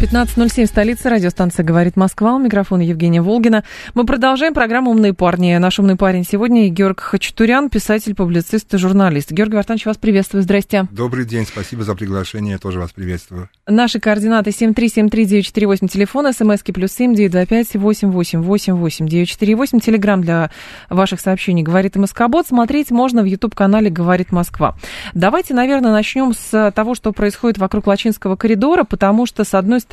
15.07, столица, радиостанция «Говорит Москва». У микрофона Евгения Волгина. Мы продолжаем программу «Умные парни». Наш умный парень сегодня Георг Хачатурян, писатель, публицист и журналист. Георгий Вартанович, вас приветствую. Здрасте. Добрый день, спасибо за приглашение, я тоже вас приветствую. Наши координаты 7373948, телефон, смски плюс 7 925 888 948, телеграмм для ваших сообщений «Говорит МСК-бот». Смотреть можно в YouTube-канале «Говорит Москва». Давайте, наверное, начнем с того, что происходит вокруг Лачинского коридора, потому что, с одной стороны,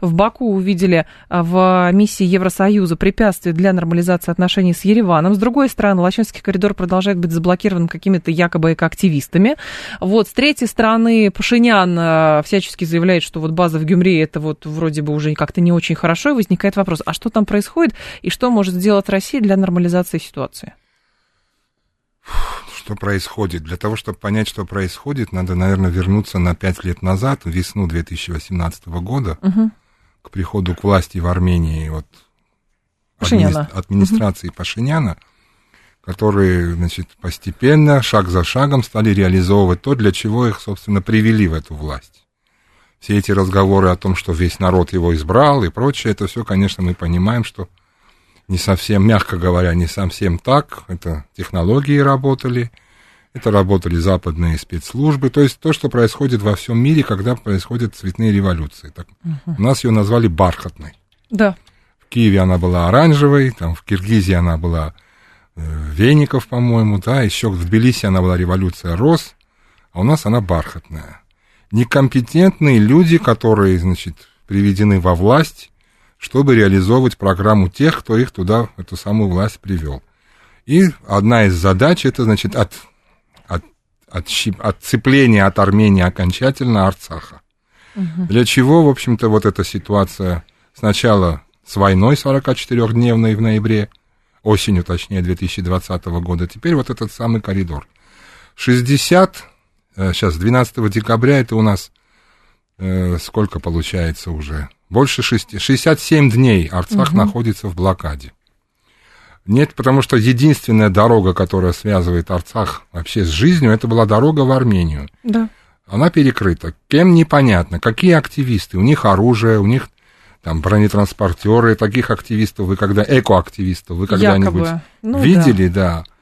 в Баку увидели а, в миссии Евросоюза препятствия для нормализации отношений с Ереваном. С другой стороны, Лачинский коридор продолжает быть заблокирован какими-то якобы экоактивистами. Вот, с третьей стороны, Пашинян а, всячески заявляет, что вот база в Гюмри это вот вроде бы уже как-то не очень хорошо, и возникает вопрос, а что там происходит, и что может сделать Россия для нормализации ситуации? Что происходит? Для того, чтобы понять, что происходит, надо, наверное, вернуться на пять лет назад, в весну 2018 года, угу. к приходу к власти в Армении вот, Пашиняна. администрации угу. Пашиняна, которые, значит, постепенно, шаг за шагом стали реализовывать то, для чего их, собственно, привели в эту власть. Все эти разговоры о том, что весь народ его избрал и прочее, это все, конечно, мы понимаем, что не совсем, мягко говоря, не совсем так. Это технологии работали, это работали западные спецслужбы. То есть то, что происходит во всем мире, когда происходят цветные революции. Так, uh У нас ее назвали бархатной. Да. В Киеве она была оранжевой, там в Киргизии она была э, веников, по-моему, да, еще в Тбилиси она была революция роз, а у нас она бархатная. Некомпетентные люди, которые, значит, приведены во власть, чтобы реализовывать программу тех, кто их туда, эту самую власть привел. И одна из задач это, значит, от, от, от отцепления от Армении окончательно Арцаха. Угу. Для чего, в общем-то, вот эта ситуация сначала с войной 44-дневной в ноябре, осенью, точнее, 2020 года, теперь вот этот самый коридор. 60, сейчас, 12 декабря, это у нас э, сколько получается уже? Больше 6, 67 дней Арцах угу. находится в блокаде. Нет, потому что единственная дорога, которая связывает Арцах вообще с жизнью, это была дорога в Армению. Да. Она перекрыта. Кем непонятно. Какие активисты? У них оружие, у них там бронетранспортеры. Таких активистов вы когда... Экоактивистов вы когда-нибудь ну, видели? Да. да.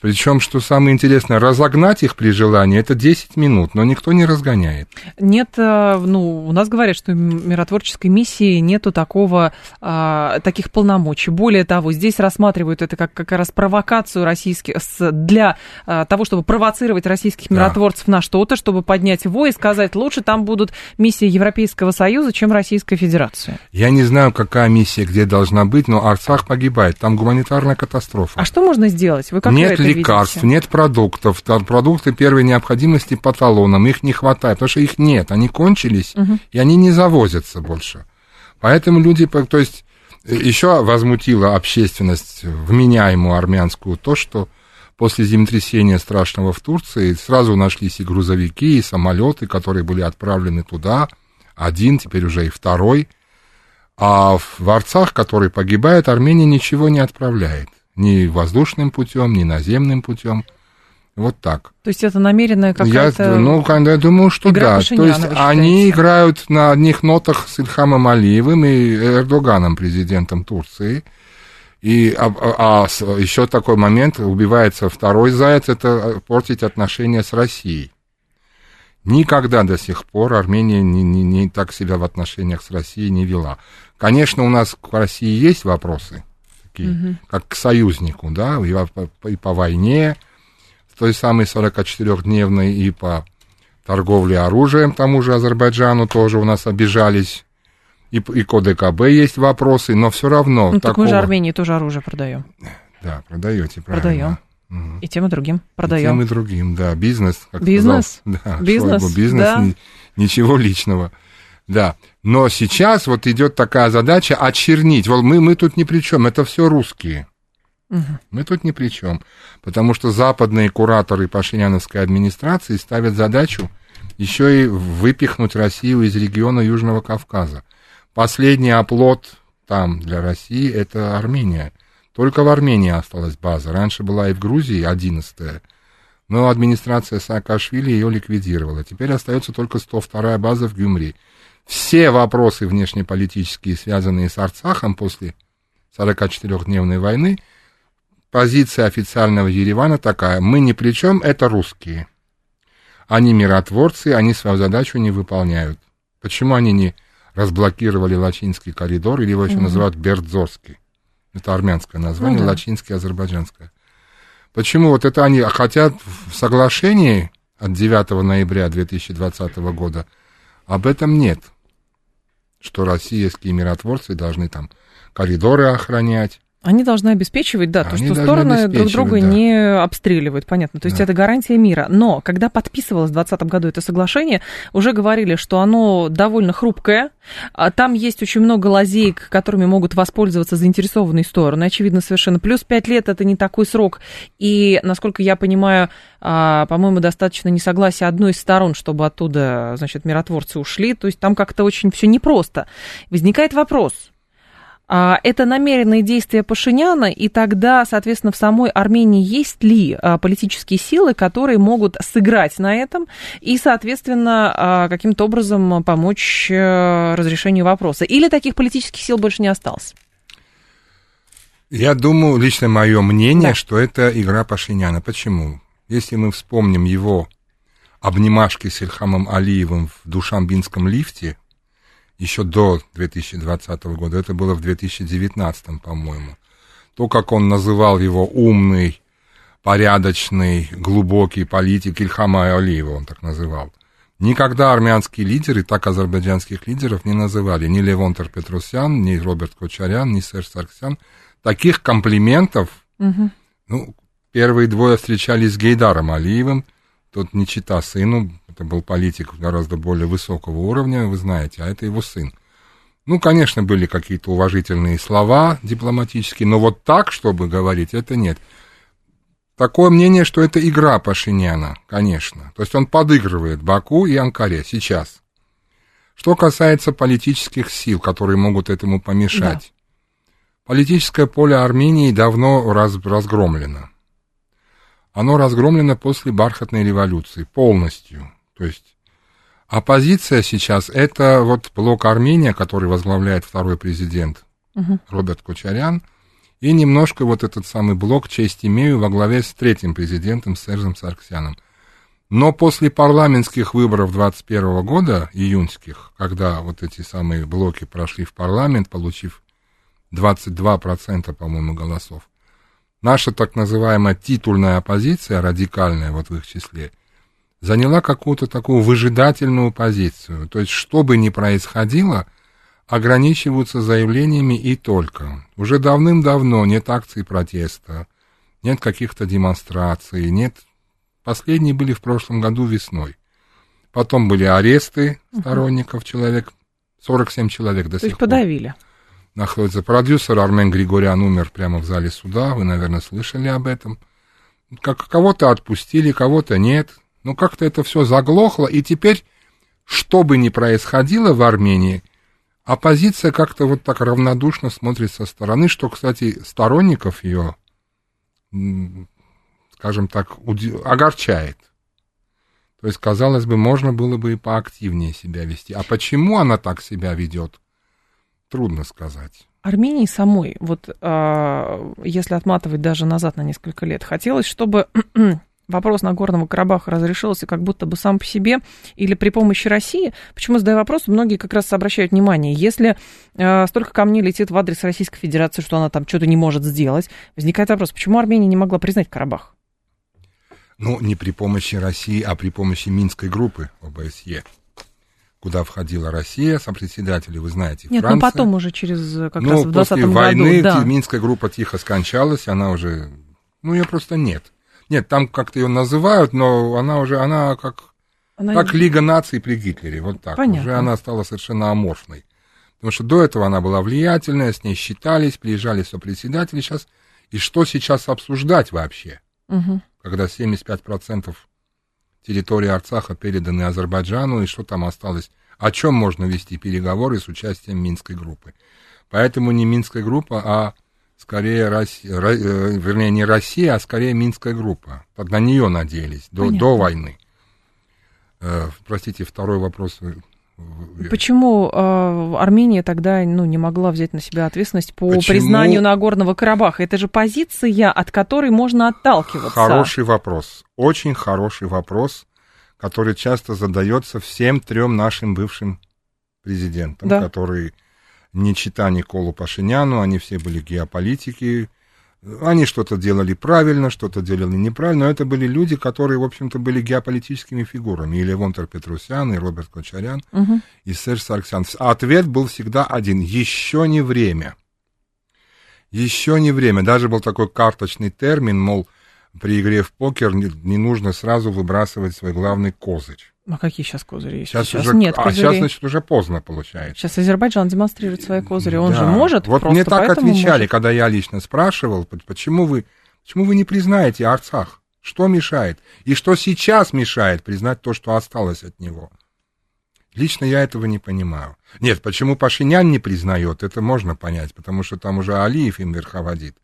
Причем, что самое интересное, разогнать их при желании это 10 минут, но никто не разгоняет. Нет, э, ну, у нас говорят, что миротворческой миссии нету такого, а, таких полномочий. Более того, здесь рассматривают это как как раз провокацию российских, для а, того, чтобы провоцировать российских миротворцев да. на что-то, чтобы поднять его и сказать, лучше там будут миссии Европейского Союза, чем Российская Федерация. Я не знаю, какая миссия где должна быть, но Арцах погибает, там гуманитарная катастрофа. А что можно сделать? Вы как Нет лекарств, нет продуктов, там продукты первой необходимости по талонам, их не хватает, потому что их нет, они кончились, угу. и они не завозятся больше. Поэтому люди, то есть э, еще возмутила общественность, вменяемую армянскую, то, что после землетрясения страшного в Турции сразу нашлись и грузовики, и самолеты, которые были отправлены туда, один, теперь уже и второй, а в Арцах, который погибает, Армения ничего не отправляет ни воздушным путем, ни наземным путем. Вот так. То есть это намеренная какая-то... Я, ну, я думаю, что да. То есть они играют на одних нотах с Ильхамом Алиевым и Эрдоганом, президентом Турции. И а, а, а еще такой момент, убивается второй заяц, это портить отношения с Россией. Никогда до сих пор Армения не, не, не так себя в отношениях с Россией не вела. Конечно, у нас к России есть вопросы, такие, угу. как к союзнику, да, и по, и по войне, той самой 44-дневной, и по торговле оружием тому же Азербайджану тоже у нас обижались. И, и к ОДКБ есть вопросы, но все равно. Ну, такого... так мы же Армении тоже оружие продаем. Да, продаете, правильно. Продаем. Угу. И тем и другим продаем. И тем и другим, да. Бизнес, как Бизнес? Сказал, да, бизнес, Шойгу, бизнес, да. Ни, ничего личного. Да, но сейчас вот идет такая задача очернить. Вот мы, мы тут ни при чем, это все русские. Угу. Мы тут ни при чем, потому что западные кураторы Пашиняновской администрации ставят задачу еще и выпихнуть Россию из региона Южного Кавказа. Последний оплот там для России это Армения. Только в Армении осталась база. Раньше была и в Грузии 11 но администрация Саакашвили ее ликвидировала. Теперь остается только 102-я база в Гюмри. Все вопросы внешнеполитические, связанные с Арцахом после 44-дневной войны, позиция официального Еревана такая, мы ни при чем, это русские. Они миротворцы, они свою задачу не выполняют. Почему они не разблокировали Лачинский коридор, или его еще угу. называют Бердзорский? Это армянское название, ну, да. Лачинский, азербайджанское. Почему вот это они хотят в соглашении от 9 ноября 2020 года, об этом нет что российские миротворцы должны там коридоры охранять, они должны обеспечивать, да, Они то, что стороны друг друга да. не обстреливают, понятно. То есть да. это гарантия мира. Но когда подписывалось в 2020 году это соглашение, уже говорили, что оно довольно хрупкое. А там есть очень много лазеек, которыми могут воспользоваться заинтересованные стороны. Очевидно, совершенно. Плюс 5 лет это не такой срок. И, насколько я понимаю, а, по-моему, достаточно несогласия одной из сторон, чтобы оттуда, значит, миротворцы ушли. То есть там как-то очень все непросто. Возникает вопрос это намеренные действия Пашиняна, и тогда, соответственно, в самой Армении есть ли а, политические силы, которые могут сыграть на этом и, соответственно, а, каким-то образом помочь э, разрешению вопроса? Или таких политических сил больше не осталось? Я думаю, лично мое мнение, да. что это игра Пашиняна. Почему? Если мы вспомним его обнимашки с Ильхамом Алиевым в Душамбинском лифте, еще до 2020 года, это было в 2019, по-моему. То, как он называл его умный, порядочный, глубокий политик Ильхама Алиева, он так называл. Никогда армянские лидеры так азербайджанских лидеров не называли. Ни Левонтер Петросян, ни Роберт Кочарян, ни Серж Сарксян. Таких комплиментов, угу. ну, первые двое встречались с Гейдаром Алиевым, тот не чита сыну, это был политик гораздо более высокого уровня, вы знаете, а это его сын. Ну, конечно, были какие-то уважительные слова дипломатические, но вот так, чтобы говорить, это нет. Такое мнение, что это игра Пашиняна, конечно. То есть он подыгрывает Баку и Анкаре сейчас. Что касается политических сил, которые могут этому помешать. Да. Политическое поле Армении давно раз, разгромлено. Оно разгромлено после бархатной революции полностью. То есть оппозиция сейчас это вот блок Армения, который возглавляет второй президент угу. Роберт Кочарян, и немножко вот этот самый блок «Честь имею» во главе с третьим президентом Сержем Сарксяном. Но после парламентских выборов 21 года, июньских, когда вот эти самые блоки прошли в парламент, получив 22%, по-моему, голосов, наша так называемая титульная оппозиция, радикальная вот в их числе, заняла какую-то такую выжидательную позицию. То есть, что бы ни происходило, ограничиваются заявлениями и только. Уже давным-давно нет акций протеста, нет каких-то демонстраций, нет... Последние были в прошлом году весной. Потом были аресты сторонников, человек, 47 человек до То сих пор. подавили. Находится продюсер Армен Григорян умер прямо в зале суда, вы, наверное, слышали об этом. Как кого-то отпустили, кого-то нет. Ну, как-то это все заглохло, и теперь, что бы ни происходило в Армении, оппозиция как-то вот так равнодушно смотрит со стороны, что, кстати, сторонников ее, скажем так, огорчает. То есть, казалось бы, можно было бы и поактивнее себя вести. А почему она так себя ведет, трудно сказать. Армении самой, вот э, если отматывать даже назад на несколько лет, хотелось, чтобы вопрос Нагорного Карабаха разрешился как будто бы сам по себе или при помощи России. Почему задаю вопрос? Многие как раз обращают внимание, если э, столько камней летит в адрес Российской Федерации, что она там что-то не может сделать, возникает вопрос, почему Армения не могла признать Карабах? Ну, не при помощи России, а при помощи Минской группы ОБСЕ куда входила Россия, сопредседатели, вы знаете, Нет, Франция. ну потом уже через как ну, раз в 20 после войны да. Минская группа тихо скончалась, она уже, ну, ее просто нет. Нет, там как-то ее называют, но она уже, она как... Она... Как Лига наций при Гитлере, вот так. Понятно. Уже она стала совершенно аморфной. Потому что до этого она была влиятельная, с ней считались, приезжали сопредседатели сейчас. И что сейчас обсуждать вообще? Угу. Когда 75% территории Арцаха переданы Азербайджану, и что там осталось? О чем можно вести переговоры с участием Минской группы? Поэтому не Минская группа, а скорее, Россия, э, вернее, не Россия, а скорее Минская группа. На нее надеялись до, до войны. Э, простите, второй вопрос. Почему э, Армения тогда ну, не могла взять на себя ответственность по Почему? признанию Нагорного Карабаха? Это же позиция, от которой можно отталкиваться. Хороший вопрос. Очень хороший вопрос, который часто задается всем трем нашим бывшим президентам, да. которые не чита Николу Пашиняну, они все были геополитики, они что-то делали правильно, что-то делали неправильно, но это были люди, которые, в общем-то, были геополитическими фигурами. И Левон Петрусян, и Роберт Кочарян, угу. и Серж Сарксян. Ответ был всегда один. Еще не время. Еще не время. Даже был такой карточный термин, мол, при игре в покер не, не нужно сразу выбрасывать свой главный козырь. А какие сейчас козыри есть? Сейчас, сейчас уже, нет а козырей. сейчас, значит, уже поздно получается. Сейчас Азербайджан демонстрирует свои козыри. Он да. же может. Вот мне так отвечали, может. когда я лично спрашивал, почему вы, почему вы не признаете Арцах? Что мешает? И что сейчас мешает признать то, что осталось от него? Лично я этого не понимаю. Нет, почему Пашинян не признает, это можно понять, потому что там уже Алиев им верховодит.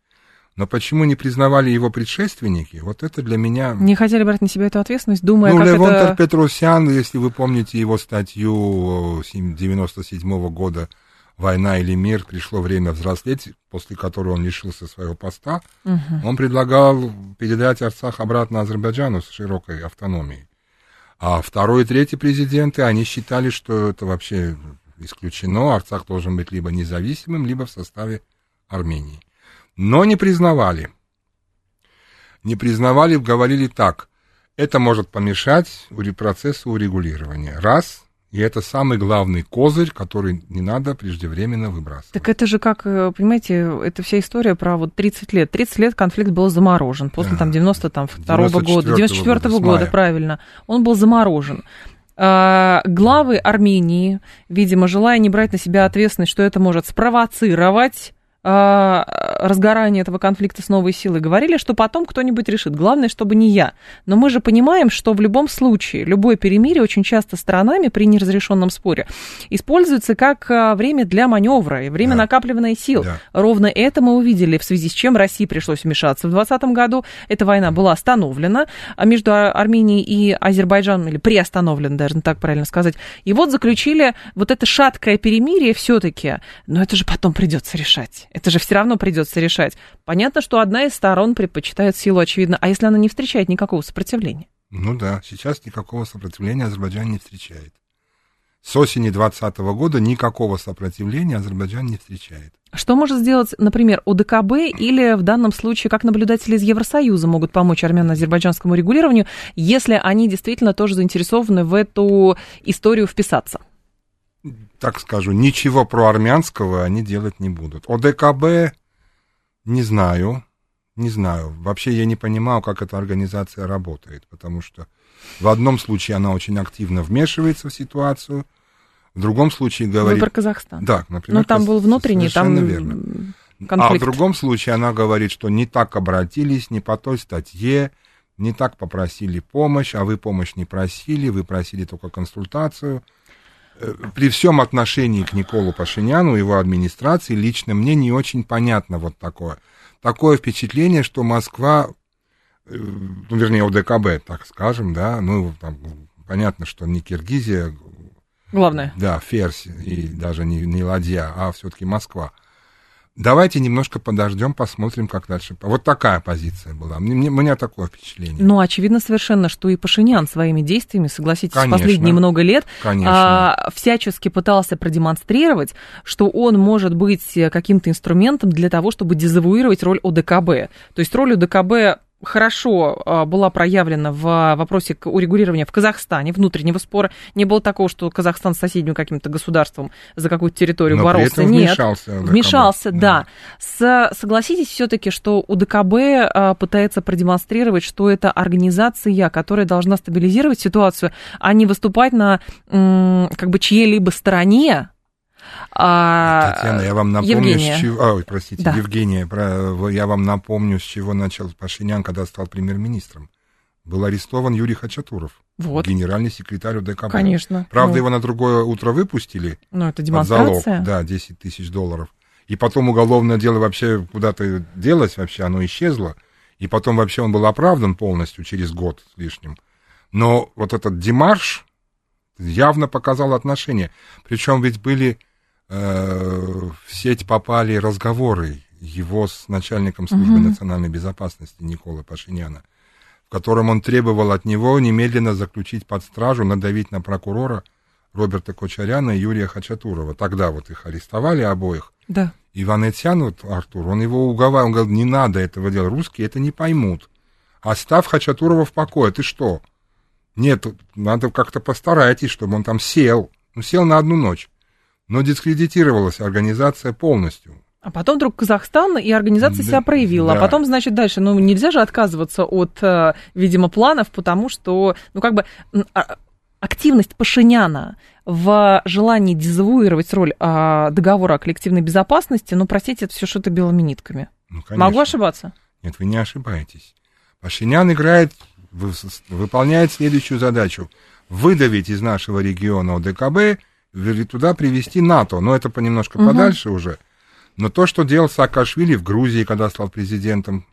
Но почему не признавали его предшественники, вот это для меня... Не хотели брать на себя эту ответственность, думая, ну, как Левонтер это... Петросян, если вы помните его статью 97 -го года «Война или мир», пришло время взрослеть, после которой он лишился своего поста, угу. он предлагал передать Арцах обратно Азербайджану с широкой автономией. А второй и третий президенты, они считали, что это вообще исключено, Арцах должен быть либо независимым, либо в составе Армении но не признавали. Не признавали, говорили так, это может помешать процессу урегулирования. Раз, и это самый главный козырь, который не надо преждевременно выбрасывать. Так это же как, э, понимаете, это вся история про вот 30 лет. 30 лет конфликт был заморожен после да. там 92 -го года, 94 -го года, правильно. Он был заморожен. А, главы Армении, видимо, желая не брать на себя ответственность, что это может спровоцировать разгорания этого конфликта с новой силой говорили, что потом кто-нибудь решит. Главное, чтобы не я. Но мы же понимаем, что в любом случае, любое перемирие очень часто сторонами при неразрешенном споре используется как а, время для маневра и время да. накапливания сил. Да. Ровно это мы увидели, в связи с чем России пришлось вмешаться. В 2020 году эта война была остановлена а между Арменией и Азербайджаном, или приостановлена, даже так правильно сказать. И вот заключили вот это шаткое перемирие все-таки, но это же потом придется решать это же все равно придется решать. Понятно, что одна из сторон предпочитает силу, очевидно. А если она не встречает никакого сопротивления? Ну да, сейчас никакого сопротивления Азербайджан не встречает. С осени 2020 года никакого сопротивления Азербайджан не встречает. Что может сделать, например, ОДКБ или в данном случае, как наблюдатели из Евросоюза могут помочь армяно-азербайджанскому регулированию, если они действительно тоже заинтересованы в эту историю вписаться? Так скажу, ничего про армянского они делать не будут. ОДКБ не знаю, не знаю. Вообще я не понимаю, как эта организация работает, потому что в одном случае она очень активно вмешивается в ситуацию, в другом случае говорит... Выбор Казахстана. Да, например. Ну, там был внутренний, там верно. конфликт. А в другом случае она говорит, что не так обратились, не по той статье, не так попросили помощь, а вы помощь не просили, вы просили только консультацию – при всем отношении к Николу Пашиняну, его администрации, лично мне не очень понятно вот такое. Такое впечатление, что Москва, э, ну, вернее, ОДКБ, так скажем, да, ну, там, понятно, что не Киргизия. Главное. Да, Ферзь и даже не, не Ладья, а все-таки Москва – Давайте немножко подождем, посмотрим, как дальше. Вот такая позиция была. Мне, у меня такое впечатление. Ну, очевидно совершенно, что и Пашинян своими действиями, согласитесь, Конечно. последние много лет а, всячески пытался продемонстрировать, что он может быть каким-то инструментом для того, чтобы дезавуировать роль ОДКБ. То есть роль ОДКБ хорошо а, была проявлена в вопросе урегулирования в Казахстане, внутреннего спора. Не было такого, что Казахстан с соседним каким-то государством за какую-то территорию Но боролся. При этом Нет, вмешался, вмешался, да. да. С, согласитесь все-таки, что УДКБ а, пытается продемонстрировать, что это организация, которая должна стабилизировать ситуацию, а не выступать на как бы чьей-либо стороне, а, Татьяна, я вам напомню, Евгения. с чего... Ой, простите, да. Евгения, про... я вам напомню, с чего начал Пашинян, когда стал премьер-министром. Был арестован Юрий Хачатуров, вот. генеральный секретарь УДКБ. Конечно. Правда, ну, его на другое утро выпустили. Ну, это демонстрация. залог, да, 10 тысяч долларов. И потом уголовное дело вообще куда-то делось, вообще оно исчезло. И потом вообще он был оправдан полностью через год с лишним. Но вот этот демарш явно показал отношения. Причем ведь были в сеть попали разговоры его с начальником службы угу. национальной безопасности Никола Пашиняна, в котором он требовал от него немедленно заключить под стражу, надавить на прокурора Роберта Кочаряна и Юрия Хачатурова. Тогда вот их арестовали обоих. Да. Иван Этьян, вот Артур, он его уговаривал, он говорил, не надо этого делать, русские это не поймут. Оставь Хачатурова в покое, ты что? Нет, надо как-то постарайтесь, чтобы он там сел. Ну, сел на одну ночь. Но дискредитировалась организация полностью. А потом вдруг Казахстан и организация да, себя проявила. Да. А потом, значит, дальше, ну, нельзя же отказываться от, э, видимо, планов, потому что, ну, как бы а, активность Пашиняна в желании дезавуировать роль а, договора о коллективной безопасности, ну, простите, это все что-то белыми нитками. Ну, Могу ошибаться? Нет, вы не ошибаетесь. Пашинян играет, выполняет следующую задачу. Выдавить из нашего региона ОДКБ, туда привести НАТО. Но это понемножко угу. подальше уже. Но то, что делал Саакашвили в Грузии, когда стал президентом,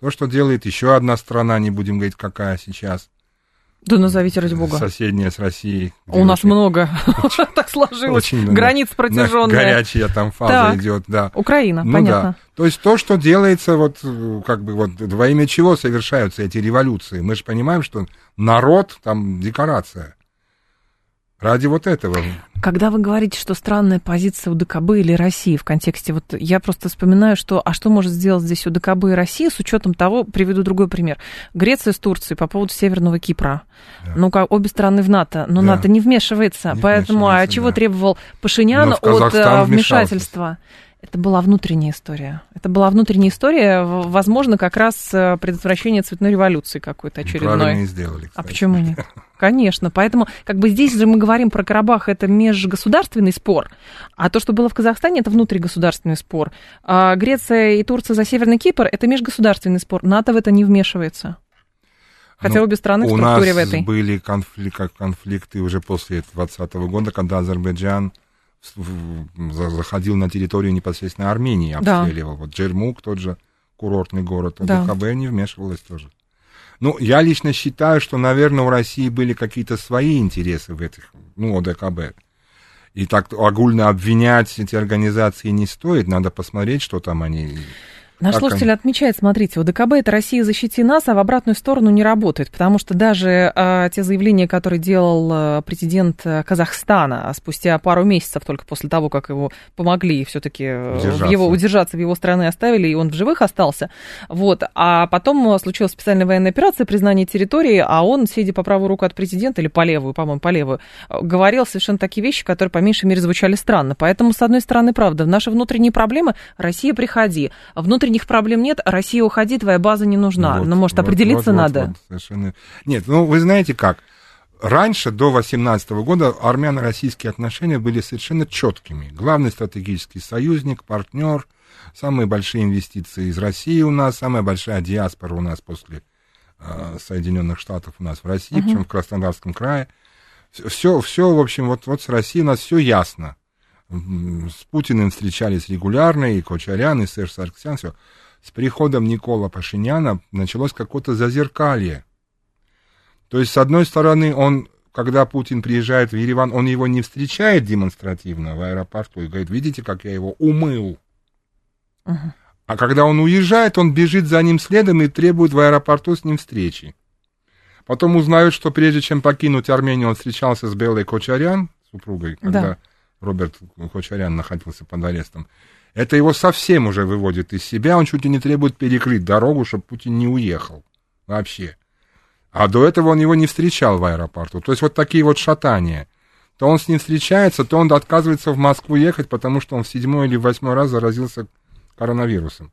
то, что делает еще одна страна, не будем говорить, какая сейчас, да назовите, ради бога. Соседняя с Россией. У нас много. так сложилось. Очень, Границ протяженная. Горячая там фаза так. идет, да. Украина, ну, понятно. Да. То есть то, что делается, вот как бы вот во имя чего совершаются эти революции. Мы же понимаем, что народ там декорация. Ради вот этого. Когда вы говорите, что странная позиция УДКБ или России в контексте, вот я просто вспоминаю, что, а что может сделать здесь УДКБ и Россия с учетом того, приведу другой пример. Греция с Турцией по поводу Северного Кипра. Да. Ну, как обе страны в НАТО, но да. НАТО не вмешивается. Не поэтому, а чего да. требовал Пашинян от а, вмешательства? Это была внутренняя история. Это была внутренняя история, возможно, как раз э, предотвращение цветной революции какой-то очередной. Правильно сделали, кстати. А почему нет? Конечно. Поэтому, как бы здесь же мы говорим про Карабах, это межгосударственный спор, а то, что было в Казахстане, это внутригосударственный спор. А Греция и Турция за Северный Кипр, это межгосударственный спор. НАТО в это не вмешивается. Хотя ну, обе страны в структуре в этой. У нас были конфликты, конфликты уже после 2020 года, когда Азербайджан заходил на территорию непосредственно Армении, обстреливал. Да. Вот Джермук, тот же курортный город, да. ДКБ не вмешивалась тоже. Ну, я лично считаю, что, наверное, у России были какие-то свои интересы в этих, ну, ОДКБ. И так огульно обвинять эти организации не стоит, надо посмотреть, что там они Наш как слушатель отмечает, смотрите, ОДКБ это Россия защити нас, а в обратную сторону не работает, потому что даже а, те заявления, которые делал а, президент э, Казахстана а спустя пару месяцев только после того, как его помогли все-таки э, его удержаться в его страны оставили, и он в живых остался, вот, а потом случилась специальная военная операция, признание территории, а он, сидя по правую руку от президента или по левую, по-моему, по левую, говорил совершенно такие вещи, которые по меньшей мере звучали странно. Поэтому, с одной стороны, правда, наши внутренние проблемы, Россия, приходи, внутренние внутренних проблем нет, Россия уходи, твоя база не нужна. Вот, Но, может, вот, определиться вот, надо? Вот, совершенно... Нет, ну, вы знаете как, Раньше, до 2018 года, армяно-российские отношения были совершенно четкими. Главный стратегический союзник, партнер, самые большие инвестиции из России у нас, самая большая диаспора у нас после э, Соединенных Штатов у нас в России, uh-huh. причем в Краснодарском крае. Все, все, в общем, вот, вот с Россией у нас все ясно с Путиным встречались регулярно, и Кочарян, и Серж Сарксян, все. С приходом Никола Пашиняна началось какое-то зазеркалье. То есть, с одной стороны, он, когда Путин приезжает в Ереван, он его не встречает демонстративно в аэропорту и говорит, видите, как я его умыл. А когда он уезжает, он бежит за ним следом и требует в аэропорту с ним встречи. Потом узнают, что прежде чем покинуть Армению, он встречался с Белой Кочарян, супругой, когда да. Роберт Кочарян находился под арестом. Это его совсем уже выводит из себя, он чуть ли не требует перекрыть дорогу, чтобы Путин не уехал вообще. А до этого он его не встречал в аэропорту. То есть вот такие вот шатания. То он с ним встречается, то он отказывается в Москву ехать, потому что он в седьмой или восьмой раз заразился коронавирусом.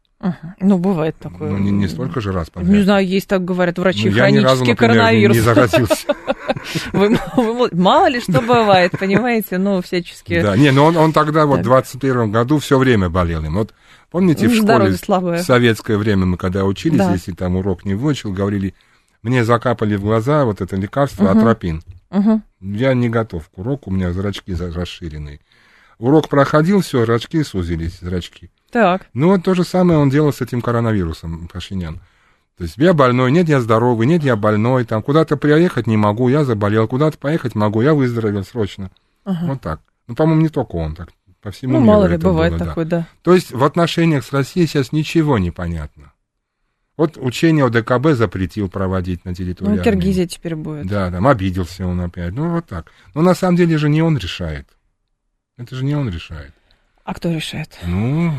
Ну, бывает такое. Ну, не, не столько же раз подряд. Не знаю, есть так говорят врачи, ну, хронический я ни разу, например, коронавирус. не заразился. Мало ли что бывает, понимаете, ну, всячески. Да, не, но он, он тогда вот в 21 году все время болел им. Вот помните, в школе в советское время мы когда учились, если там урок не выучил, говорили, мне закапали в глаза вот это лекарство атропин. Я не готов к уроку, у меня зрачки расширенные. Урок проходил, все, зрачки сузились, зрачки. Так. Ну, вот то же самое он делал с этим коронавирусом, Пашинян. То есть я больной, нет, я здоровый, нет, я больной, там куда-то приехать не могу, я заболел, куда-то поехать могу, я выздоровел срочно. Ага. Вот так. Ну, по-моему, не только он так. По всему ну, миру мало ли, бывает было, такое, да. да. То есть в отношениях с Россией сейчас ничего не понятно. Вот учение ОДКБ запретил проводить на территории Ну, Киргизия теперь будет. Да, там обиделся он опять. Ну, вот так. Но на самом деле же не он решает. Это же не он решает. А кто решает? Ну,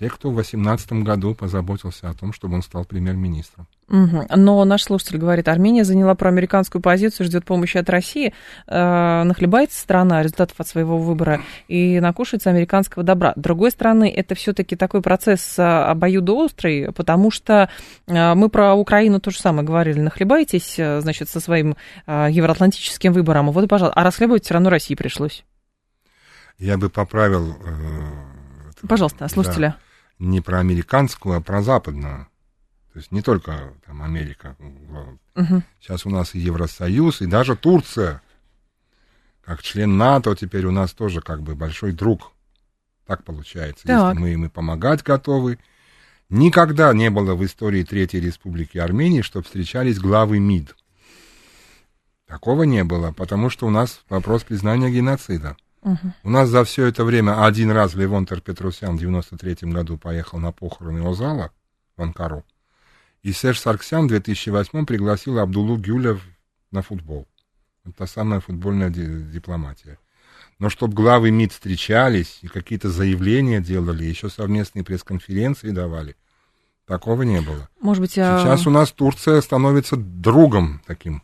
те, кто в 2018 году позаботился о том, чтобы он стал премьер-министром. Угу. Но наш слушатель говорит, Армения заняла проамериканскую позицию, ждет помощи от России, э, нахлебается страна результатов от своего выбора и накушается американского добра. С другой стороны, это все-таки такой процесс э, обоюдоострый, потому что э, мы про Украину то же самое говорили, нахлебаетесь, э, значит, со своим э, евроатлантическим выбором, вот, пожалуйста, а расхлебывать все равно России пришлось. Я бы поправил... Э, Пожалуйста, слушателя. Да не про американскую, а про западную. То есть не только там Америка. Угу. Сейчас у нас и Евросоюз, и даже Турция. Как член НАТО теперь у нас тоже как бы большой друг. Так получается. Так. Если мы им и помогать готовы. Никогда не было в истории Третьей Республики Армении, чтобы встречались главы МИД. Такого не было, потому что у нас вопрос признания геноцида. Угу. У нас за все это время один раз Левонтер Петросян в 93 году поехал на похороны Озала в Анкару. И Серж Сарксян в 2008 пригласил Абдулу Гюля на футбол. Это самая футбольная дипломатия. Но чтобы главы МИД встречались и какие-то заявления делали, еще совместные пресс-конференции давали, такого не было. Может быть, а Сейчас у нас Турция становится другом таким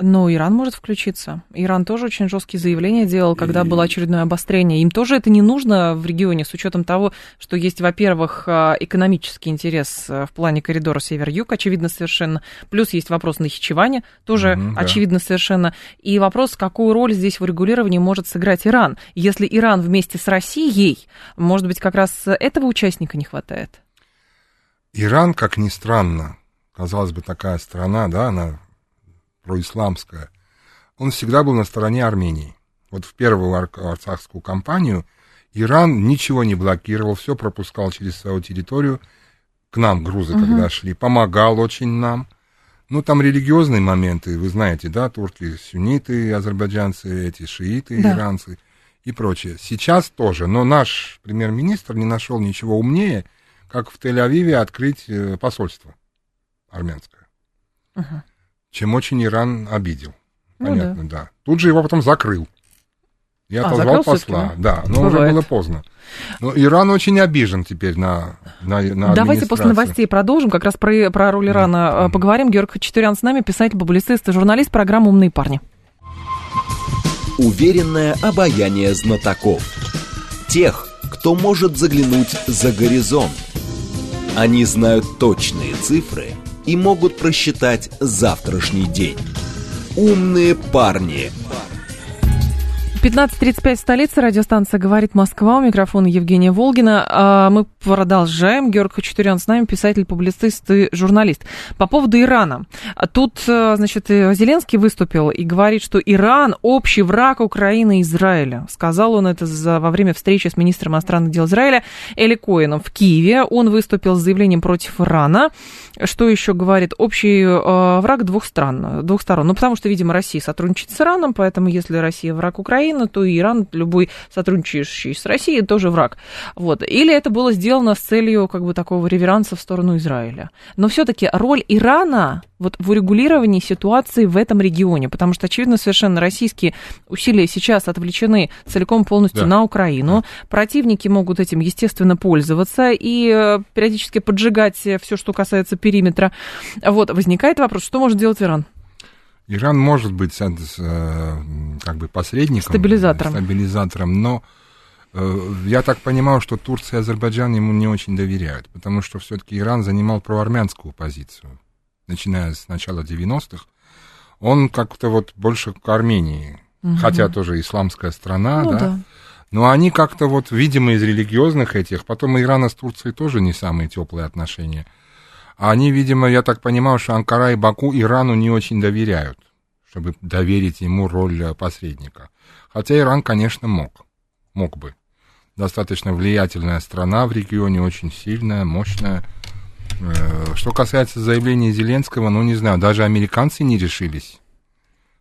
но Иран может включиться. Иран тоже очень жесткие заявления делал, когда и... было очередное обострение. Им тоже это не нужно в регионе, с учетом того, что есть, во-первых, а, экономический интерес а, в плане коридора север-юг, очевидно совершенно. Плюс есть вопрос нахичевания, тоже очевидно да. совершенно. И вопрос, какую роль здесь в регулировании может сыграть Иран. Если Иран вместе с Россией, может быть, как раз этого участника не хватает? Иран, как ни странно, казалось бы, такая страна, да, она происламское, он всегда был на стороне Армении. Вот в первую арцахскую кампанию Иран ничего не блокировал, все пропускал через свою территорию. К нам грузы, угу. когда шли, помогал очень нам. Ну, там религиозные моменты, вы знаете, да, турки, сунниты, азербайджанцы, эти шииты, да. иранцы и прочее. Сейчас тоже, но наш премьер-министр не нашел ничего умнее, как в Тель-Авиве открыть э, посольство армянское. Угу чем очень Иран обидел. Ну, Понятно, да. да. Тут же его потом закрыл. Я а, отозвал посла, да, но Бывает. уже было поздно. Но Иран очень обижен теперь на, на, на Давайте после новостей продолжим, как раз про, про роль Ирана mm-hmm. поговорим. Георг Хачатурян с нами, писатель, публицист и журналист программы «Умные парни». Уверенное обаяние знатоков. Тех, кто может заглянуть за горизонт. Они знают точные цифры – и могут просчитать завтрашний день. Умные парни. 15.35 в столице, радиостанция «Говорит Москва», у микрофона Евгения Волгина. А, мы продолжаем. Георг Хачатурян с нами, писатель, публицист и журналист. По поводу Ирана. Тут, э, значит, Зеленский выступил и говорит, что Иран – общий враг Украины и Израиля. Сказал он это во время встречи с министром иностранных дел Израиля Эли Коином в Киеве. Он выступил с заявлением против Ирана. Что еще говорит? Общий э, враг двух стран, двух сторон. Ну, потому что, видимо, Россия сотрудничает с Ираном, поэтому если Россия враг Украины, Украина, то и Иран, любой сотрудничающий с Россией, тоже враг. Вот. Или это было сделано с целью как бы такого реверанса в сторону Израиля. Но все-таки роль Ирана вот в урегулировании ситуации в этом регионе, потому что, очевидно, совершенно российские усилия сейчас отвлечены целиком полностью да. на Украину. Да. Противники могут этим, естественно, пользоваться и э, периодически поджигать все, что касается периметра. Вот, возникает вопрос, что может делать Иран? Иран может быть э, как бы посредником, стабилизатором, стабилизатором но э, я так понимаю, что Турция и Азербайджан ему не очень доверяют, потому что все-таки Иран занимал проармянскую позицию, начиная с начала 90-х. Он как-то вот больше к Армении, угу. хотя тоже исламская страна, ну, да, да. Но они как-то вот, видимо, из религиозных этих, потом Ирана с Турцией тоже не самые теплые отношения. А они, видимо, я так понимаю, что Анкара и Баку Ирану не очень доверяют, чтобы доверить ему роль посредника. Хотя Иран, конечно, мог, мог бы. Достаточно влиятельная страна в регионе, очень сильная, мощная. Э, что касается заявления Зеленского, ну, не знаю, даже американцы не решились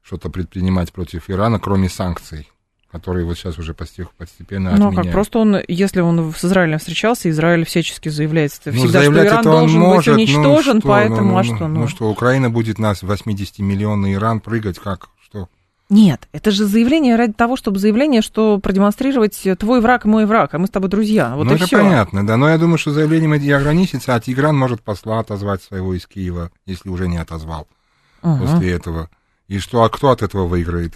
что-то предпринимать против Ирана, кроме санкций которые вот сейчас уже постепенно Ну, а как просто он, если он с Израилем встречался, Израиль всячески заявляет всегда, ну, что Иран должен может, быть уничтожен, ну, что, поэтому, ну, а что? Ну, ну, что, Украина будет нас 80-миллионный Иран прыгать, как, что? Нет, это же заявление ради того, чтобы заявление, что продемонстрировать твой враг мой враг, а мы с тобой друзья. Вот ну, это все. понятно, да. Но я думаю, что заявлением и ограничится, а Тигран может посла отозвать своего из Киева, если уже не отозвал угу. после этого. И что, а кто от этого выиграет?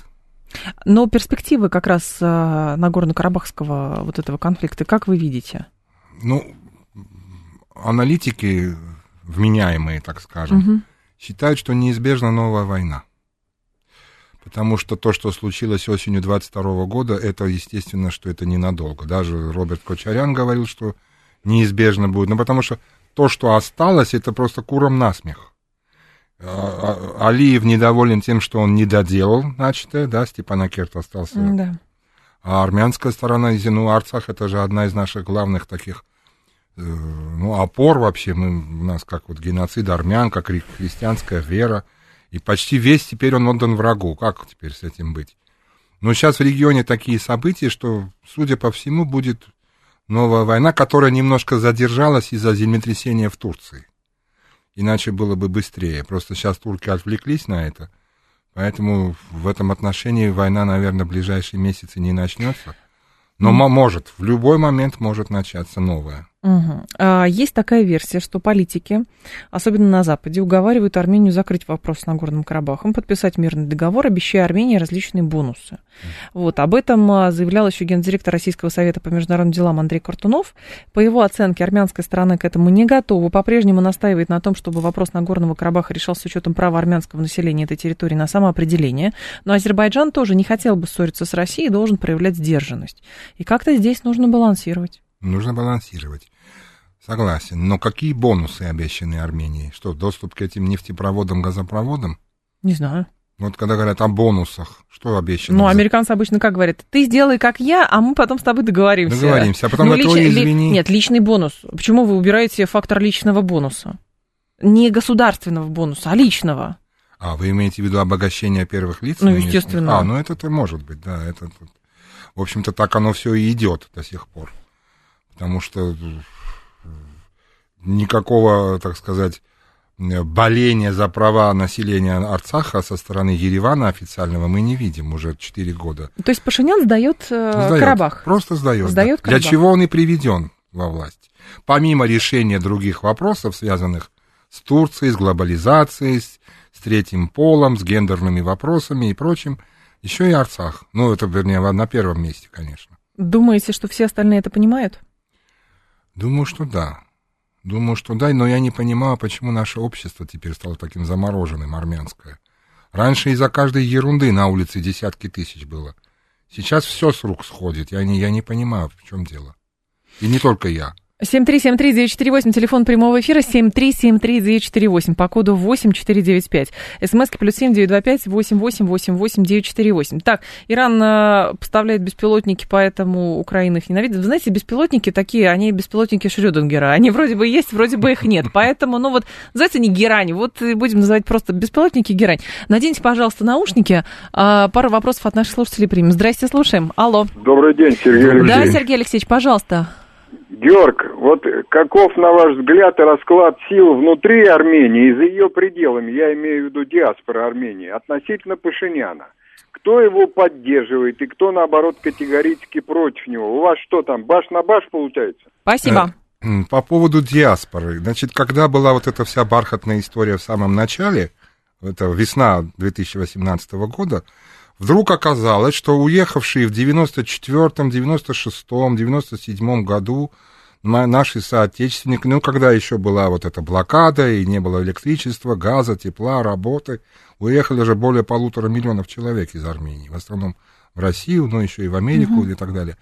Но перспективы как раз а, Нагорно-Карабахского вот этого конфликта, как вы видите? Ну, аналитики, вменяемые, так скажем, угу. считают, что неизбежна новая война. Потому что то, что случилось осенью 22 года, это, естественно, что это ненадолго. Даже Роберт Кочарян говорил, что неизбежно будет. Ну, потому что то, что осталось, это просто куром насмех. А, а, Алиев недоволен тем, что он не доделал начатое, да, Степанакерт остался. Да. А армянская сторона, ну, Арцах это же одна из наших главных таких, э, ну, опор вообще, мы, у нас как вот геноцид армян, как христианская вера, и почти весь теперь он отдан врагу, как теперь с этим быть? Но сейчас в регионе такие события, что, судя по всему, будет новая война, которая немножко задержалась из-за землетрясения в Турции иначе было бы быстрее. Просто сейчас турки отвлеклись на это, поэтому в этом отношении война, наверное, в ближайшие месяцы не начнется. Но mm. может, в любой момент может начаться новая. Угу. А, есть такая версия, что политики, особенно на Западе, уговаривают Армению закрыть вопрос с Нагорным Карабахом, подписать мирный договор, обещая Армении различные бонусы. Угу. Вот, об этом а, заявлял еще гендиректор Российского совета по международным делам Андрей Картунов. По его оценке, армянская сторона к этому не готова, по-прежнему настаивает на том, чтобы вопрос Нагорного Карабаха решался с учетом права армянского населения этой территории на самоопределение. Но Азербайджан тоже не хотел бы ссориться с Россией и должен проявлять сдержанность. И как-то здесь нужно балансировать. Нужно балансировать. Согласен. Но какие бонусы обещаны Армении? Что, доступ к этим нефтепроводам, газопроводам? Не знаю. Вот когда говорят о бонусах, что обещано? Ну, американцы обычно как говорят? Ты сделай как я, а мы потом с тобой договоримся. Договоримся, а потом ну, это лич... извини. Нет, личный бонус. Почему вы убираете фактор личного бонуса? Не государственного бонуса, а личного. А, вы имеете в виду обогащение первых лиц? Ну, естественно. А, ну это-то может быть, да. Это, в общем-то, так оно все и идет до сих пор потому что э, никакого, так сказать, боления за права населения Арцаха со стороны Еревана официального мы не видим уже 4 года. То есть Пашинян сдает, э, сдает Карабах? Просто сдает. сдает да. Для чего он и приведен во власть? Помимо решения других вопросов, связанных с Турцией, с глобализацией, с, с третьим полом, с гендерными вопросами и прочим, еще и Арцах. Ну, это, вернее, на первом месте, конечно. Думаете, что все остальные это понимают? Думаю, что да. Думаю, что да, но я не понимаю, почему наше общество теперь стало таким замороженным, армянское. Раньше из-за каждой ерунды на улице десятки тысяч было. Сейчас все с рук сходит. Я не, я не понимаю, в чем дело. И не только я. 7373948, телефон прямого эфира 7373948, по коду 8495. СМСки плюс 7925 8888948. Так, Иран э, поставляет беспилотники, поэтому Украина их ненавидит. Вы знаете, беспилотники такие, они беспилотники Шрёдингера. Они вроде бы есть, вроде бы их нет. Поэтому, ну вот, называется они герань. Вот будем называть просто беспилотники герань. Наденьте, пожалуйста, наушники. А, пару вопросов от наших слушателей примем. Здрасте, слушаем. Алло. Добрый день, Сергей Алексеевич. Да, Сергей Алексеевич, пожалуйста. Георг, вот каков, на ваш взгляд, расклад сил внутри Армении и за ее пределами, я имею в виду диаспора Армении, относительно Пашиняна? Кто его поддерживает и кто, наоборот, категорически против него? У вас что там, баш на баш получается? Спасибо. Э, по поводу диаспоры. Значит, когда была вот эта вся бархатная история в самом начале, это весна 2018 года, Вдруг оказалось, что уехавшие в 94-м, 96-м, 97-м году наши соотечественники, ну, когда еще была вот эта блокада, и не было электричества, газа, тепла, работы, уехали уже более полутора миллионов человек из Армении, в основном в Россию, но еще и в Америку mm-hmm. и так далее.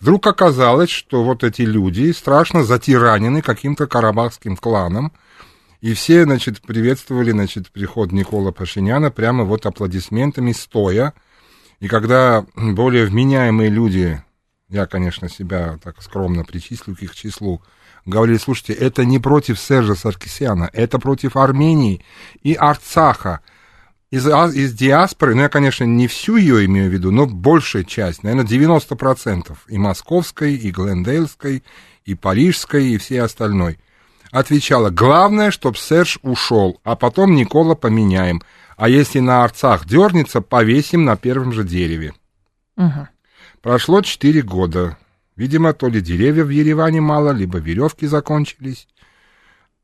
Вдруг оказалось, что вот эти люди страшно затиранены каким-то карабахским кланом, и все, значит, приветствовали, значит, приход Никола Пашиняна прямо вот аплодисментами стоя. И когда более вменяемые люди, я, конечно, себя так скромно причислю к их числу, говорили, слушайте, это не против Сержа Саркисяна, это против Армении и Арцаха. Из, а, из диаспоры, ну, я, конечно, не всю ее имею в виду, но большая часть, наверное, 90%, и московской, и глендейлской, и парижской, и все остальной – отвечала, главное, чтоб Серж ушел, а потом Никола поменяем. А если на арцах дернется, повесим на первом же дереве. Угу. Прошло четыре года. Видимо, то ли деревьев в Ереване мало, либо веревки закончились.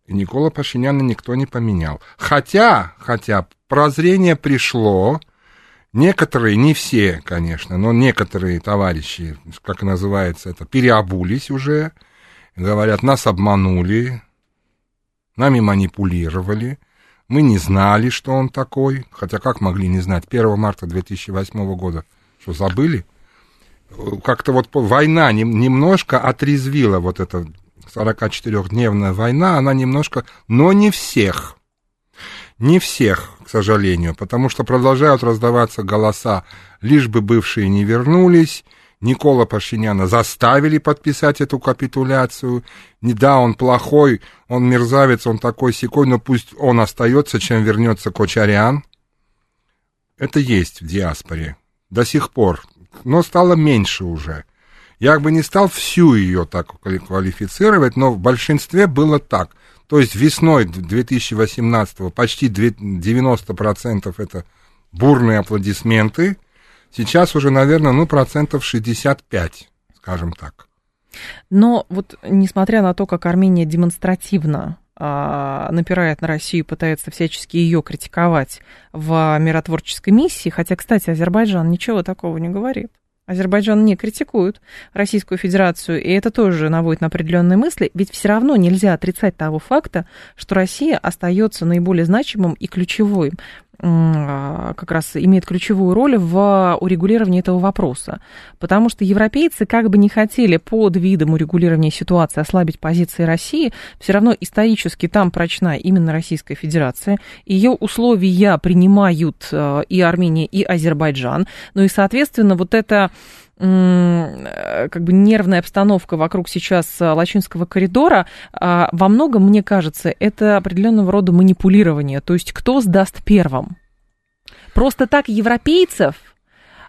И Никола Пашиняна никто не поменял. Хотя, хотя прозрение пришло, некоторые, не все, конечно, но некоторые товарищи, как называется это, переобулись уже, говорят, нас обманули, Нами манипулировали, мы не знали, что он такой, хотя как могли не знать, 1 марта 2008 года, что забыли? Как-то вот война немножко отрезвила вот эта 44-дневная война, она немножко, но не всех, не всех, к сожалению, потому что продолжают раздаваться голоса, лишь бы бывшие не вернулись, Никола Пашиняна заставили подписать эту капитуляцию. Не да, он плохой, он мерзавец, он такой секой, но пусть он остается, чем вернется Кочарян. Это есть в диаспоре до сих пор, но стало меньше уже. Я бы не стал всю ее так квалифицировать, но в большинстве было так. То есть весной 2018 почти 90% это бурные аплодисменты, Сейчас уже, наверное, ну, процентов 65, скажем так. Но вот несмотря на то, как Армения демонстративно а, напирает на Россию, пытается всячески ее критиковать в миротворческой миссии, хотя, кстати, Азербайджан ничего такого не говорит. Азербайджан не критикует Российскую Федерацию, и это тоже наводит на определенные мысли, ведь все равно нельзя отрицать того факта, что Россия остается наиболее значимым и ключевым как раз имеет ключевую роль в урегулировании этого вопроса. Потому что европейцы, как бы не хотели под видом урегулирования ситуации ослабить позиции России, все равно исторически там прочна именно Российская Федерация. Ее условия принимают а, и Армения, и Азербайджан. Ну и, соответственно, вот это как бы нервная обстановка вокруг сейчас а, Лачинского коридора, а, во многом, мне кажется, это определенного рода манипулирование. То есть кто сдаст первым? Просто так европейцев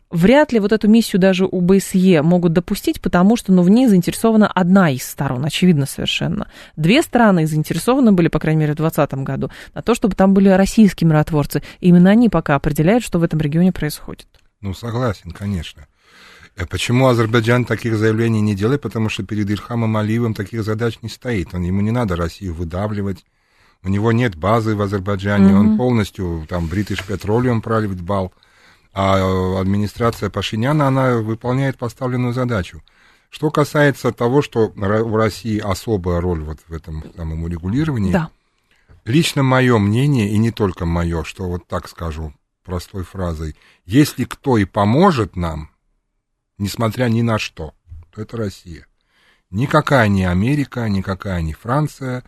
вряд ли вот эту миссию даже у БСЕ могут допустить, потому что ну, в ней заинтересована одна из сторон, очевидно совершенно. Две стороны заинтересованы были, по крайней мере, в 2020 году, на то, чтобы там были российские миротворцы. Именно они пока определяют, что в этом регионе происходит. Ну, согласен, конечно. А почему Азербайджан таких заявлений не делает? Потому что перед Ильхамом Алиевым таких задач не стоит. Он, ему не надо Россию выдавливать. У него нет базы в Азербайджане. Mm-hmm. Он полностью там British Petroleum бал. А администрация Пашиняна, она выполняет поставленную задачу. Что касается того, что у России особая роль вот в этом самом урегулировании, да. лично мое мнение, и не только мое, что вот так скажу простой фразой, если кто и поможет нам, несмотря ни на что, то это Россия. Никакая не Америка, никакая не Франция,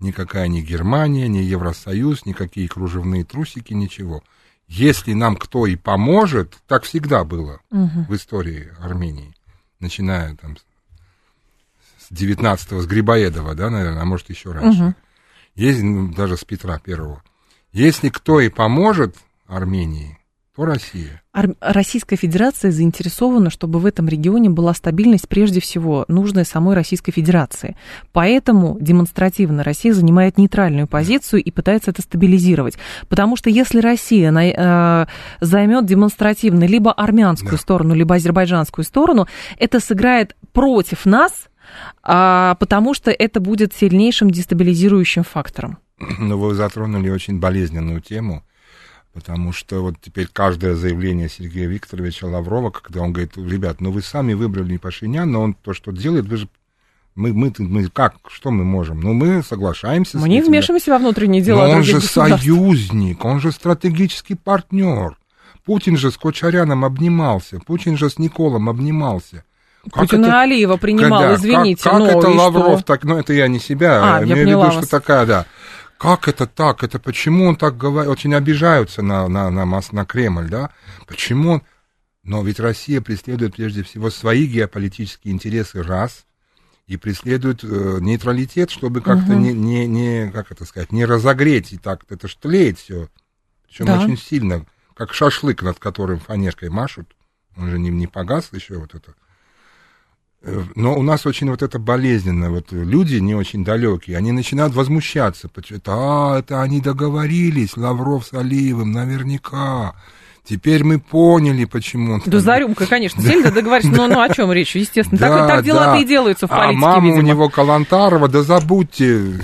никакая не Германия, не Евросоюз, никакие кружевные трусики, ничего. Если нам кто и поможет, так всегда было угу. в истории Армении, начиная там с 19-го, с Грибоедова, да, наверное, а может еще раньше. Угу. Есть, ну, даже с Петра Первого. Если кто и поможет Армении, то Россия. Ар- Российская Федерация заинтересована, чтобы в этом регионе была стабильность прежде всего нужная самой Российской Федерации. Поэтому демонстративно Россия занимает нейтральную позицию и пытается это стабилизировать. Потому что если Россия на, э, займет демонстративно либо армянскую да. сторону, либо азербайджанскую сторону, это сыграет против нас, э, потому что это будет сильнейшим дестабилизирующим фактором. Но вы затронули очень болезненную тему Потому что вот теперь каждое заявление Сергея Викторовича Лаврова, когда он говорит, ребят, ну вы сами выбрали Пашинян, но он то, что делает, вы же мы, мы, мы как, что мы можем? Ну, мы соглашаемся мы с не этим. вмешиваемся во внутренние дела Но он же союзник, он же стратегический партнер. Путин же с Кочаряном обнимался, Путин же с Николом обнимался. Как Путин это, Алиева принимал, когда, извините. Как, как но это Лавров что? так, ну это я не себя, а, я имею в виду, вас. что такая, да как это так, это почему он так говорит, очень обижаются на, на, на, на Кремль, да, почему он... Но ведь Россия преследует прежде всего свои геополитические интересы, раз, и преследует э, нейтралитет, чтобы как-то угу. не, не, не, как это сказать, не разогреть, и так это ж тлеет все, причем да. очень сильно, как шашлык, над которым фанеркой машут, он же не, не погас еще вот это но у нас очень вот это болезненно. Вот люди не очень далекие, они начинают возмущаться. Это, а, это они договорились, Лавров с Алиевым, наверняка. Теперь мы поняли, почему он... Да за рюмкой, конечно, сильно договорились, но ну о чем речь, естественно. Да, так, так дела-то и делаются в а политике, А мама видимо. у него Калантарова, да забудьте.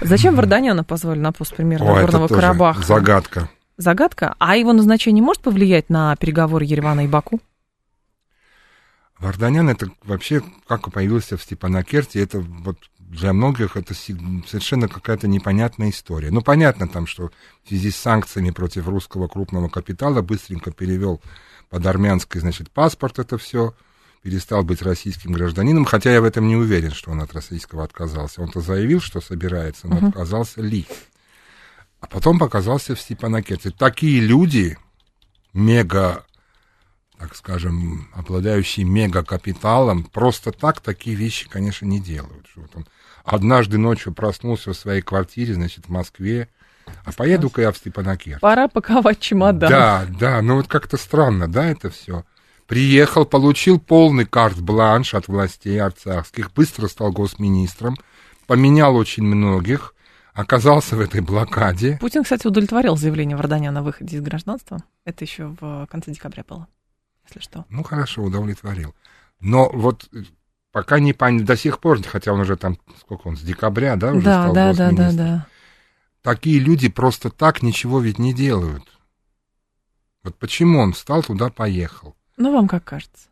Зачем Варданяна позвали на пост премьера Нагорного Карабаха? Загадка. Загадка? А его назначение может повлиять на переговоры Еревана и Баку? Варданян это вообще, как появился в Степанакерте, это вот для многих это совершенно какая-то непонятная история. Ну, понятно там, что в связи с санкциями против русского крупного капитала быстренько перевел под армянский, значит, паспорт это все, перестал быть российским гражданином, хотя я в этом не уверен, что он от российского отказался. Он-то заявил, что собирается, но uh-huh. отказался ли. А потом показался в Степанакерте. Такие люди, мега так скажем, обладающие мегакапиталом, просто так такие вещи, конечно, не делают. Вот он однажды ночью проснулся в своей квартире, значит, в Москве, а поеду-ка я в Степанакерт. Пора паковать чемодан. Да, да, ну вот как-то странно, да, это все. Приехал, получил полный карт-бланш от властей арцахских, быстро стал госминистром, поменял очень многих, оказался в этой блокаде. Путин, кстати, удовлетворил заявление Варданяна о выходе из гражданства. Это еще в конце декабря было если что. Ну, хорошо, удовлетворил. Но вот э, пока не понятно, до сих пор, хотя он уже там, сколько он, с декабря, да, уже да, стал да, да, да, да. Такие люди просто так ничего ведь не делают. Вот почему он встал туда, поехал? Ну, вам как кажется?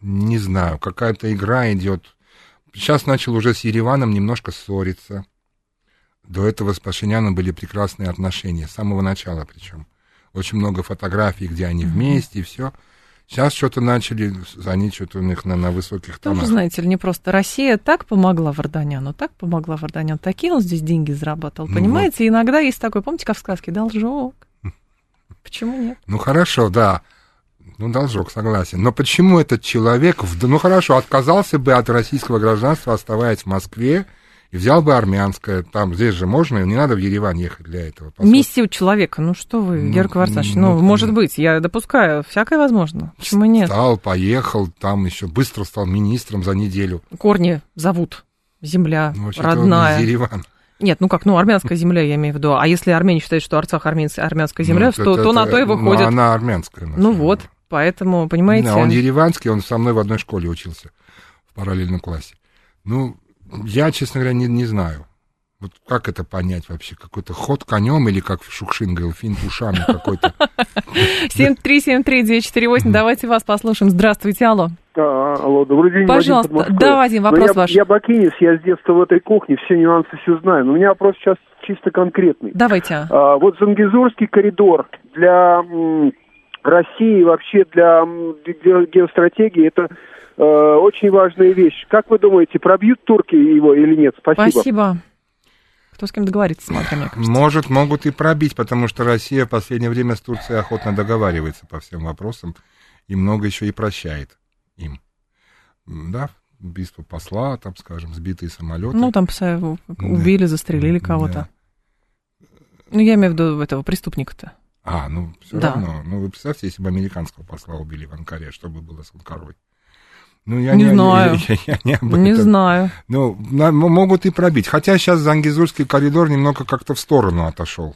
Не знаю, какая-то игра идет. Сейчас начал уже с Ереваном немножко ссориться. До этого с Пашиняном были прекрасные отношения, с самого начала причем очень много фотографий, где они mm-hmm. вместе, и все. Сейчас что-то начали, они что-то у них на, на высоких тонах. Тоже, знаете ли, не просто Россия так помогла Варданяну, так помогла Варданяну, такие он здесь деньги зарабатывал, ну, понимаете? Вот. Иногда есть такой, помните, как в сказке, должок. Почему нет? Ну, хорошо, да. Ну, должок, согласен. Но почему этот человек, ну, хорошо, отказался бы от российского гражданства, оставаясь в Москве, и взял бы армянское, там здесь же можно, не надо в Ереван ехать для этого. Миссия у человека, ну что вы, ну, Георг Варсанович, ну, ну, может быть, я допускаю, всякое возможно, почему нет? Стал, поехал, там еще быстро стал министром за неделю. Корни зовут, земля ну, родная. Ереван. Нет, ну как, ну армянская земля, я имею в виду. А если Армения считает, что Арцах армянская земля, ну, то, это, то на то и выходит. Ну, она армянская. Ну вот, поэтому, понимаете... Да, он ереванский, он со мной в одной школе учился, в параллельном классе. Ну, я, честно говоря, не, не знаю. Вот как это понять вообще? Какой-то ход конем или как Шукшин говорил, финт ушами какой-то? 7373948, давайте вас послушаем. Здравствуйте, алло. А, алло, добрый день, Пожалуйста, Вадим да, Вадим, ну, вопрос я, ваш. Я бакинец, я с детства в этой кухне, все нюансы все знаю. Но у меня вопрос сейчас чисто конкретный. Давайте. А, вот Зангизурский коридор для России, вообще для геостратегии, это э, очень важная вещь. Как вы думаете, пробьют турки его или нет? Спасибо. Спасибо. Кто с кем договорится, смотря, мне кажется. Может, могут и пробить, потому что Россия в последнее время с Турцией охотно договаривается по всем вопросам и много еще и прощает им. Да, убийство посла, там, скажем, сбитые самолеты. Ну, там пса- убили, застрелили кого-то. Ну, я имею в виду этого преступника-то. А, ну, все Да. равно. Ну, вы представьте, если бы американского посла убили в Анкаре, что бы было с Анкарой? Ну, я Не не, знаю. Я, я- я не об Не этом. знаю. Ну, на- могут и пробить. Хотя сейчас Зангизурский коридор немного как-то в сторону отошел.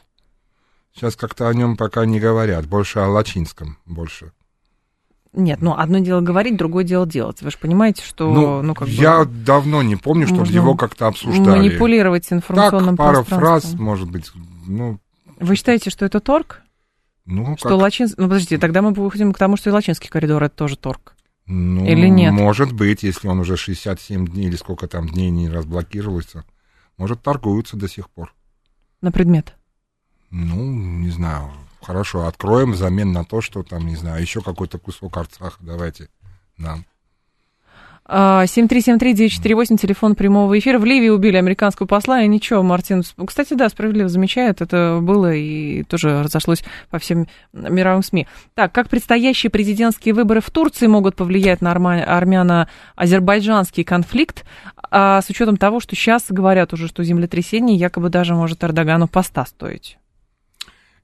Сейчас как-то о нем пока не говорят. Больше о Лачинском. Больше. Нет, ну, одно дело говорить, другое дело делать. Вы же понимаете, что, ну, ну, как я бы давно не помню, чтобы можно его как-то обсуждали. манипулировать информационным так, пара фраз, может быть, ну, Вы считаете, что это торг? ну, Что как- Лачинский... Ну, подождите, тогда мы выходим к тому, что и Лачинский коридор — это тоже торг. Ну, или нет? Может быть, если он уже 67 дней или сколько там дней не разблокировался. Может, торгуются до сих пор. На предмет. Ну, не знаю. Хорошо, откроем взамен на то, что там, не знаю, еще какой-то кусок Арцаха давайте нам. А, 7373948, телефон прямого эфира. В Ливии убили американского посла, и ничего, Мартин, кстати, да, справедливо замечает, это было и тоже разошлось по всем мировым СМИ. Так, как предстоящие президентские выборы в Турции могут повлиять на армяно-азербайджанский конфликт, а с учетом того, что сейчас говорят уже, что землетрясение якобы даже может Эрдогану поста стоить?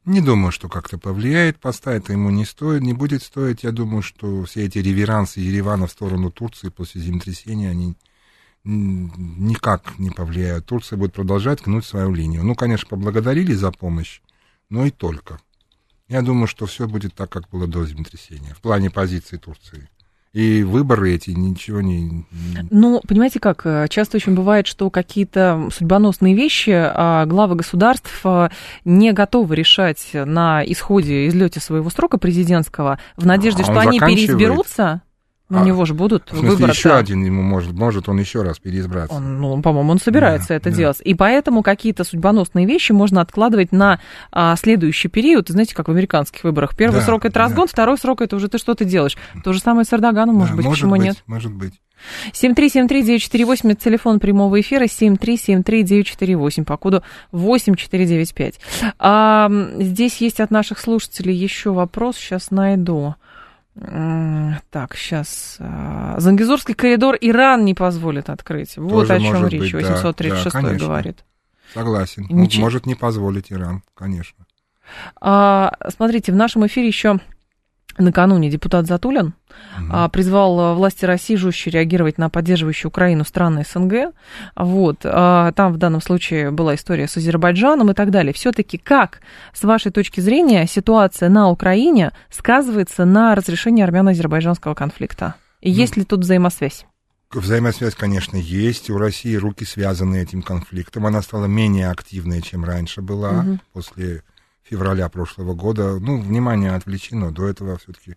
Не думаю, что как-то повлияет, поста это ему не стоит, не будет стоить. Я думаю, что все эти реверансы Еревана в сторону Турции после землетрясения, они никак не повлияют. Турция будет продолжать гнуть свою линию. Ну, конечно, поблагодарили за помощь, но и только. Я думаю, что все будет так, как было до землетрясения, в плане позиции Турции. И выборы эти ничего не... Ну, понимаете как, э, часто очень бывает, что какие-то судьбоносные вещи а, главы государств а, не готовы решать на исходе, излете своего срока президентского, в надежде, А что он они переизберутся. Ну, А, у него же будут В смысле, выборы. еще один ему может, может он еще раз переизбраться. Он, ну, по-моему, он собирается Да, это да. делать. И поэтому какие-то судьбоносные вещи можно откладывать на а, следующий период. Знаете, как в американских выборах. Первый Да, срок это да. разгон, второй срок это уже ты что-то делаешь. То же самое с Эрдоганом, может Да, быть, может почему быть, нет? Может быть. 7373948, это телефон прямого эфира, 7373948, по коду 8495. А, здесь есть от наших слушателей еще вопрос, сейчас найду. Так, сейчас. Зангизурский коридор Иран не позволит открыть. Вот Тоже о чем речь. быть, да, 836 да, конечно. говорит. Согласен. Ничего- может не позволить Иран, конечно. А, смотрите, в нашем эфире еще накануне депутат Затулин а, призвал а, власти России жестче реагировать на поддерживающие Украину страны СНГ. Вот. а, Там в данном случае была история с Азербайджаном и так далее. Все-таки как, с вашей точки зрения, ситуация на Украине сказывается на разрешении армяно-азербайджанского конфликта? И есть ли тут взаимосвязь? Взаимосвязь, конечно, есть. У России руки связаны этим конфликтом. Она стала менее активной, чем раньше была Мгм. после февраля прошлого года. Ну, внимание отвлечено. До этого все-таки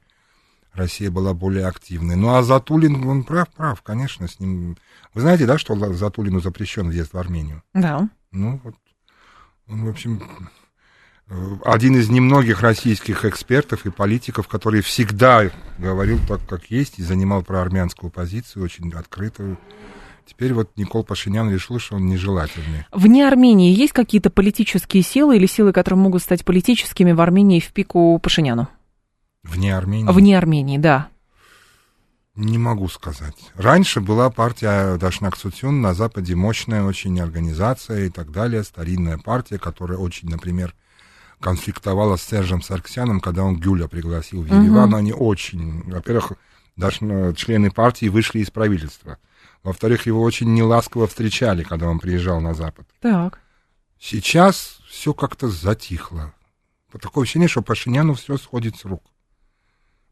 Россия была более активной. Ну, а Затулин, он прав, прав, конечно, с ним... Вы знаете, да, что Затулину запрещен въезд в Армению? Да. Ну, вот, он, в общем, э, один из немногих российских экспертов и политиков, который всегда говорил так, как есть, и занимал проармянскую позицию, очень открытую. Теперь вот Никол Пашинян решил, что он нежелательный. Вне Армении есть какие-то политические силы или силы, которые могут стать политическими в Армении в пику Пашиняну? Вне Армении? Вне Армении, да. Не могу сказать. Раньше была партия Дашнак Сутюн на Западе мощная очень организация и так далее, старинная партия, которая очень, например, конфликтовала с Сержем Сарксяном, когда он Гюля пригласил в Ереван. Мгм. Они очень, во-первых, даже члены партии вышли из правительства. Во-вторых, его очень неласково встречали, когда он приезжал на Запад. Так. Сейчас все как-то затихло. Такое ощущение, что Пашиняну все сходит с рук.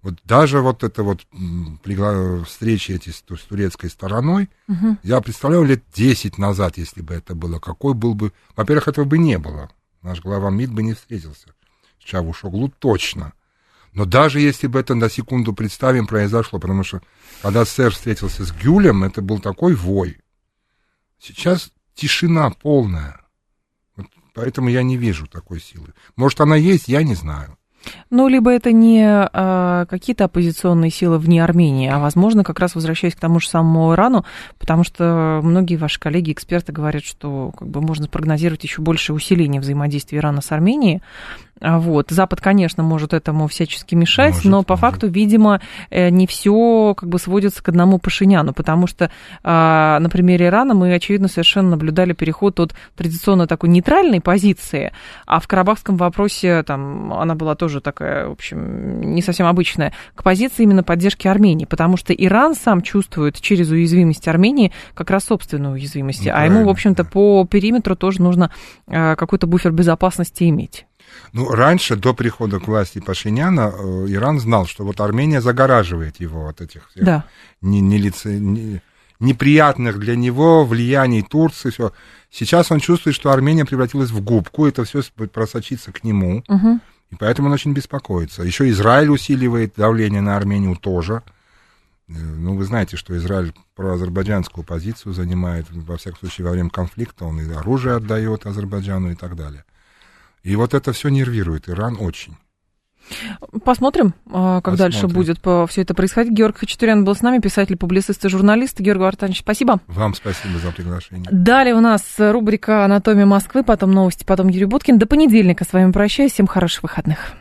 Вот даже вот это вот пригла- встречи эти с, с турецкой стороной, Мгм. я представляю лет 10 назад, если бы это было, какой был бы... Во-первых, этого бы не было. Наш глава МИД бы не встретился с Чавушоглу точно. Но даже если бы это на секунду представим произошло, потому что когда сэр встретился с Гюлем, это был такой вой. Сейчас тишина полная. Вот поэтому я не вижу такой силы. Может, она есть, я не знаю. Ну, либо это не а, какие-то оппозиционные силы вне Армении, а, возможно, как раз возвращаясь к тому же самому Ирану, потому что многие ваши коллеги, эксперты говорят, что как бы можно спрогнозировать еще большее усиление взаимодействия Ирана с Арменией, вот. Запад, конечно, может этому всячески мешать, может, но по может. факту, видимо, э, не все как бы сводится к одному Пашиняну, потому что а, на примере Ирана мы, очевидно, совершенно наблюдали переход от традиционно такой нейтральной позиции, а в карабахском вопросе там она была тоже такая, в общем, не совсем обычная, к позиции именно поддержки Армении, потому что Иран сам чувствует через уязвимость Армении как раз собственную уязвимость, ну, а ему, в общем-то, по периметру тоже нужно а, какой-то буфер безопасности иметь. Ну, раньше, до прихода к власти Пашиняна, э, Иран знал, что вот Армения загораживает его от этих всех да. не, не лице, не, неприятных для него влияний Турции. Все. Сейчас он чувствует, что Армения превратилась в губку, это все просочится к нему. Угу. И поэтому он очень беспокоится. Еще Израиль усиливает давление на Армению тоже. Э, ну, вы знаете, что Израиль про азербайджанскую позицию занимает, во всяком случае, во время конфликта он и оружие отдает Азербайджану и так далее. И вот это все нервирует Иран очень. Посмотрим, а, как Посмотрим. дальше будет все это происходить. Георг Хачатурян был с нами, писатель, публицист и журналист. Георгий Артанович, спасибо. Вам спасибо за приглашение. Далее у нас рубрика «Анатомия Москвы», потом новости, потом Юрий Буткин. До понедельника с вами прощаюсь. Всем хороших выходных.